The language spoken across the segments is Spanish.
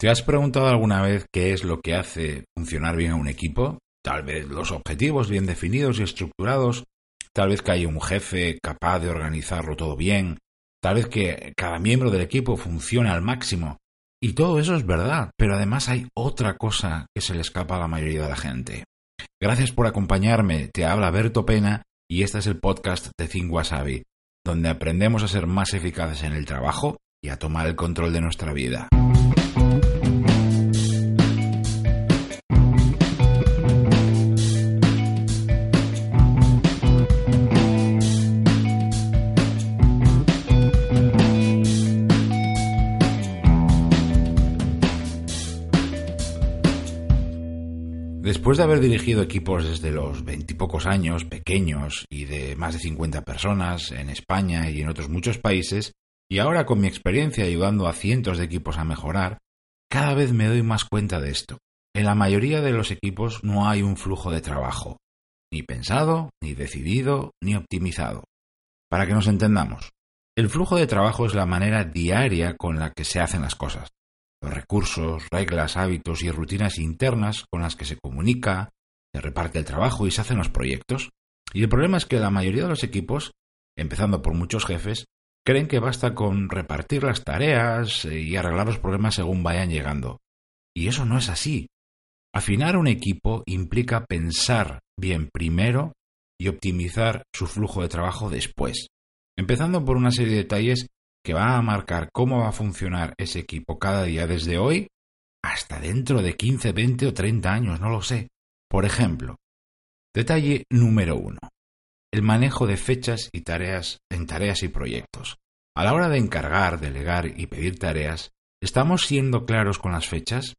¿Te has preguntado alguna vez qué es lo que hace funcionar bien a un equipo? Tal vez los objetivos bien definidos y estructurados, tal vez que haya un jefe capaz de organizarlo todo bien, tal vez que cada miembro del equipo funcione al máximo. Y todo eso es verdad, pero además hay otra cosa que se le escapa a la mayoría de la gente. Gracias por acompañarme, te habla Berto Pena y este es el podcast de Think Wasabi, donde aprendemos a ser más eficaces en el trabajo y a tomar el control de nuestra vida. Después de haber dirigido equipos desde los veintipocos años, pequeños y de más de 50 personas en España y en otros muchos países, y ahora con mi experiencia ayudando a cientos de equipos a mejorar, cada vez me doy más cuenta de esto. En la mayoría de los equipos no hay un flujo de trabajo, ni pensado, ni decidido, ni optimizado. Para que nos entendamos, el flujo de trabajo es la manera diaria con la que se hacen las cosas recursos, reglas, hábitos y rutinas internas con las que se comunica, se reparte el trabajo y se hacen los proyectos. Y el problema es que la mayoría de los equipos, empezando por muchos jefes, creen que basta con repartir las tareas eh, y arreglar los problemas según vayan llegando. Y eso no es así. Afinar un equipo implica pensar bien primero y optimizar su flujo de trabajo después, empezando por una serie de detalles que va a marcar cómo va a funcionar ese equipo cada día desde hoy hasta dentro de 15, 20 o 30 años, no lo sé. Por ejemplo, detalle número uno. El manejo de fechas y tareas en tareas y proyectos. A la hora de encargar, delegar y pedir tareas, ¿estamos siendo claros con las fechas?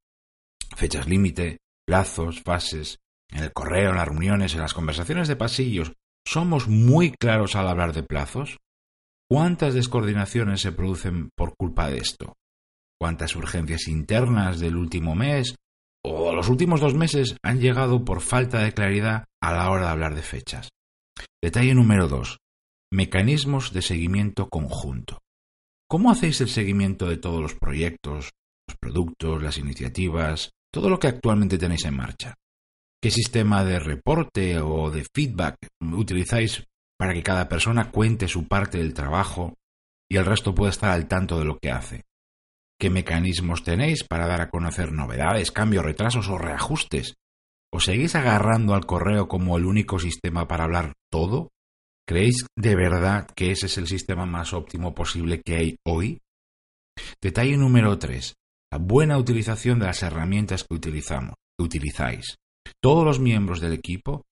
Fechas límite, plazos, fases, en el correo, en las reuniones, en las conversaciones de pasillos, ¿somos muy claros al hablar de plazos? ¿Cuántas descoordinaciones se producen por culpa de esto? ¿Cuántas urgencias internas del último mes o los últimos dos meses han llegado por falta de claridad a la hora de hablar de fechas? Detalle número dos. Mecanismos de seguimiento conjunto. ¿Cómo hacéis el seguimiento de todos los proyectos, los productos, las iniciativas, todo lo que actualmente tenéis en marcha? ¿Qué sistema de reporte o de feedback utilizáis para que cada persona cuente su parte del trabajo y el resto pueda estar al tanto de lo que hace. ¿Qué mecanismos tenéis para dar a conocer novedades, cambios, retrasos o reajustes? ¿Os seguís agarrando al correo como el único sistema para hablar todo? ¿Creéis de verdad que ese es el sistema más óptimo posible que hay hoy? Detalle número 3. La buena utilización de las herramientas que utilizamos, que utilizáis. Todos los miembros del equipo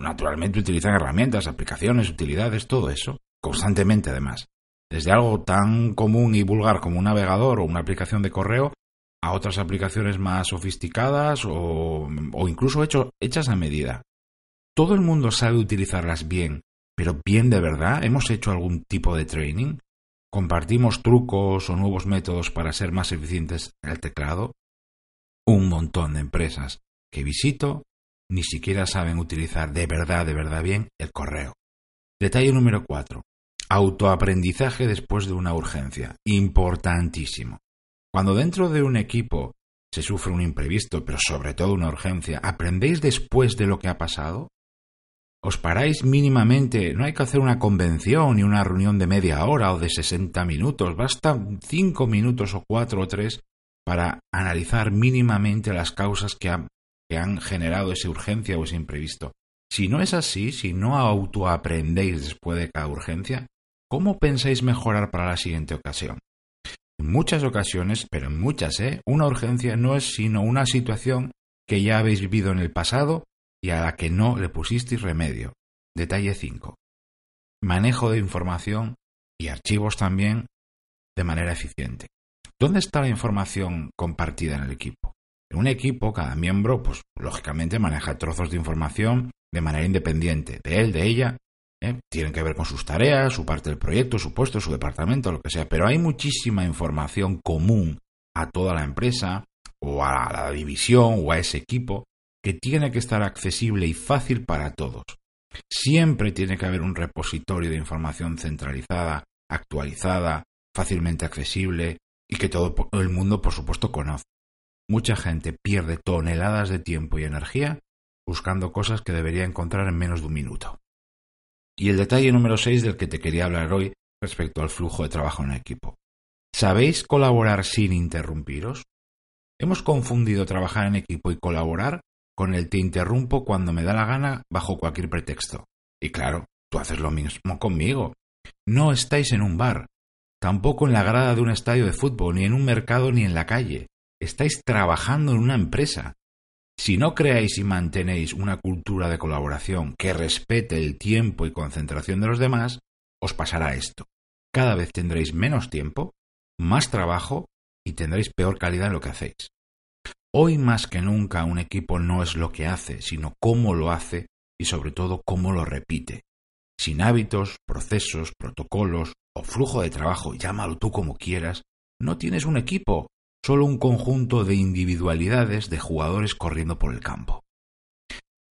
naturalmente utilizan herramientas, aplicaciones, utilidades, todo eso, constantemente además. Desde algo tan común y vulgar como un navegador o una aplicación de correo a otras aplicaciones más sofisticadas o, incluso hechas a medida. Todo el mundo sabe utilizarlas bien, pero bien de verdad, ¿hemos hecho algún tipo de training? ¿Compartimos trucos o nuevos métodos para ser más eficientes en el teclado? Un montón de empresas que visito ni siquiera saben utilizar de verdad, de verdad bien el correo. Detalle número 4. Autoaprendizaje después de una urgencia. Importantísimo. Cuando dentro de un equipo se sufre un imprevisto, pero sobre todo una urgencia, ¿aprendéis después de lo que ha pasado? ¿Os paráis mínimamente? No hay que hacer una convención ni una reunión de media hora o de 60 minutos. Basta cinco minutos o cuatro o tres para analizar mínimamente las causas que han que han generado esa urgencia o ese imprevisto. Si no es así, si no autoaprendéis después de cada urgencia, ¿cómo pensáis mejorar para la siguiente ocasión? En muchas ocasiones, pero en muchas, ¿eh? una urgencia no es sino una situación que ya habéis vivido en el pasado y a la que no le pusisteis remedio. Detalle 5. Manejo de información y archivos también de manera eficiente. ¿Dónde está la información compartida en el equipo? En un equipo, cada miembro, pues lógicamente maneja trozos de información de manera independiente, de él, de ella. ¿eh? Tienen que ver con sus tareas, su parte del proyecto, su puesto, su departamento, lo que sea. Pero hay muchísima información común a toda la empresa, o a la división, o a ese equipo, que tiene que estar accesible y fácil para todos. Siempre tiene que haber un repositorio de información centralizada, actualizada, fácilmente accesible, y que todo el mundo, por supuesto, conoce. Mucha gente pierde toneladas de tiempo y energía buscando cosas que debería encontrar en menos de un minuto. Y el detalle número 6 del que te quería hablar hoy respecto al flujo de trabajo en equipo. ¿Sabéis colaborar sin interrumpiros? Hemos confundido trabajar en equipo y colaborar con el te interrumpo cuando me da la gana bajo cualquier pretexto. Y claro, tú haces lo mismo conmigo. No estáis en un bar, tampoco en la grada de un estadio de fútbol, ni en un mercado, ni en la calle. Estáis trabajando en una empresa. Si no creáis y mantenéis una cultura de colaboración que respete el tiempo y concentración de los demás, os pasará esto. Cada vez tendréis menos tiempo, más trabajo y tendréis peor calidad en lo que hacéis. Hoy más que nunca un equipo no es lo que hace, sino cómo lo hace y sobre todo cómo lo repite. Sin hábitos, procesos, protocolos o flujo de trabajo, llámalo tú como quieras, no tienes un equipo, solo un conjunto de individualidades de jugadores corriendo por el campo.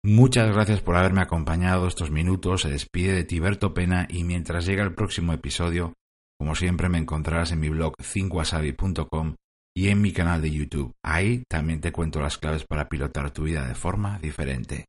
Muchas gracias por haberme acompañado estos minutos. Se despide de Tiberto Pena y mientras llega el próximo episodio, como siempre me encontrarás en mi blog 5wasabi.com y en mi canal de YouTube. Ahí también te cuento las claves para pilotar tu vida de forma diferente.